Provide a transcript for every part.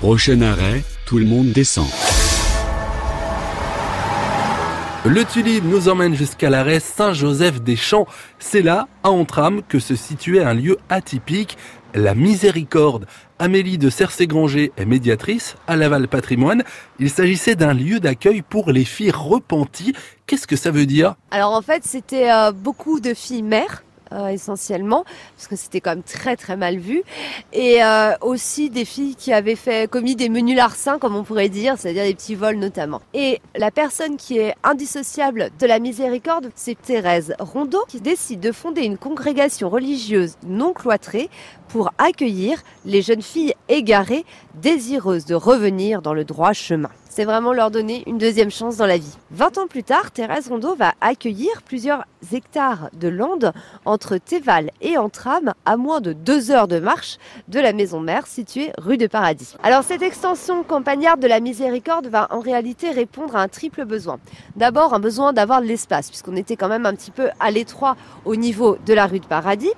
Prochain arrêt, tout le monde descend. Le Tulipe nous emmène jusqu'à l'arrêt Saint-Joseph-des-Champs. C'est là, à Antram, que se situait un lieu atypique, la Miséricorde. Amélie de Cercé-Granger est médiatrice à Laval Patrimoine. Il s'agissait d'un lieu d'accueil pour les filles repenties. Qu'est-ce que ça veut dire? Alors en fait, c'était euh, beaucoup de filles mères euh, essentiellement, parce que c'était quand même très très mal vu, et euh, aussi des filles qui avaient fait commis des menus larcins, comme on pourrait dire, c'est-à-dire des petits vols notamment. Et la personne qui est indissociable de la miséricorde, c'est Thérèse Rondeau, qui décide de fonder une congrégation religieuse non cloîtrée pour accueillir les jeunes filles égarées, désireuses de revenir dans le droit chemin c'est vraiment leur donner une deuxième chance dans la vie. 20 ans plus tard, Thérèse Rondeau va accueillir plusieurs hectares de landes entre Théval et Antram, à moins de deux heures de marche de la maison mère située rue de Paradis. Alors cette extension campagnarde de la miséricorde va en réalité répondre à un triple besoin. D'abord un besoin d'avoir de l'espace, puisqu'on était quand même un petit peu à l'étroit au niveau de la rue de Paradis.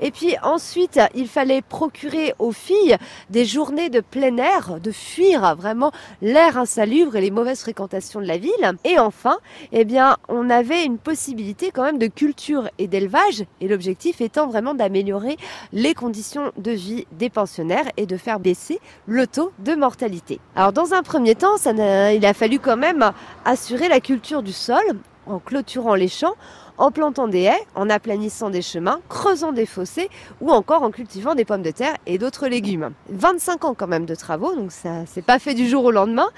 Et puis ensuite, il fallait procurer aux filles des journées de plein air, de fuir vraiment l'air insalubre et les mauvaises fréquentations de la ville. Et enfin, eh bien, on avait une possibilité quand même de culture et d'élevage, et l'objectif étant vraiment d'améliorer les conditions de vie des pensionnaires et de faire baisser le taux de mortalité. Alors dans un premier temps, il a fallu quand même assurer la culture du sol en clôturant les champs, en plantant des haies, en aplanissant des chemins, creusant des fossés ou encore en cultivant des pommes de terre et d'autres légumes. 25 ans quand même de travaux, donc ça s'est pas fait du jour au lendemain,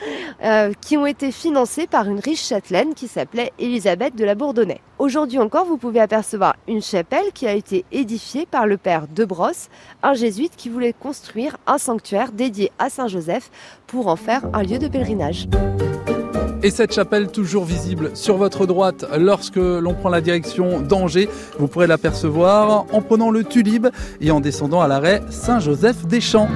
euh, qui ont été financés par une riche châtelaine qui s'appelait Elisabeth de la Bourdonnais. Aujourd'hui encore, vous pouvez apercevoir une chapelle qui a été édifiée par le père de Brosse, un jésuite qui voulait construire un sanctuaire dédié à Saint Joseph pour en faire un lieu de pèlerinage. Et cette chapelle toujours visible sur votre droite lorsque l'on prend la direction d'Angers, vous pourrez l'apercevoir en prenant le Tulibe et en descendant à l'arrêt Saint-Joseph-des-Champs.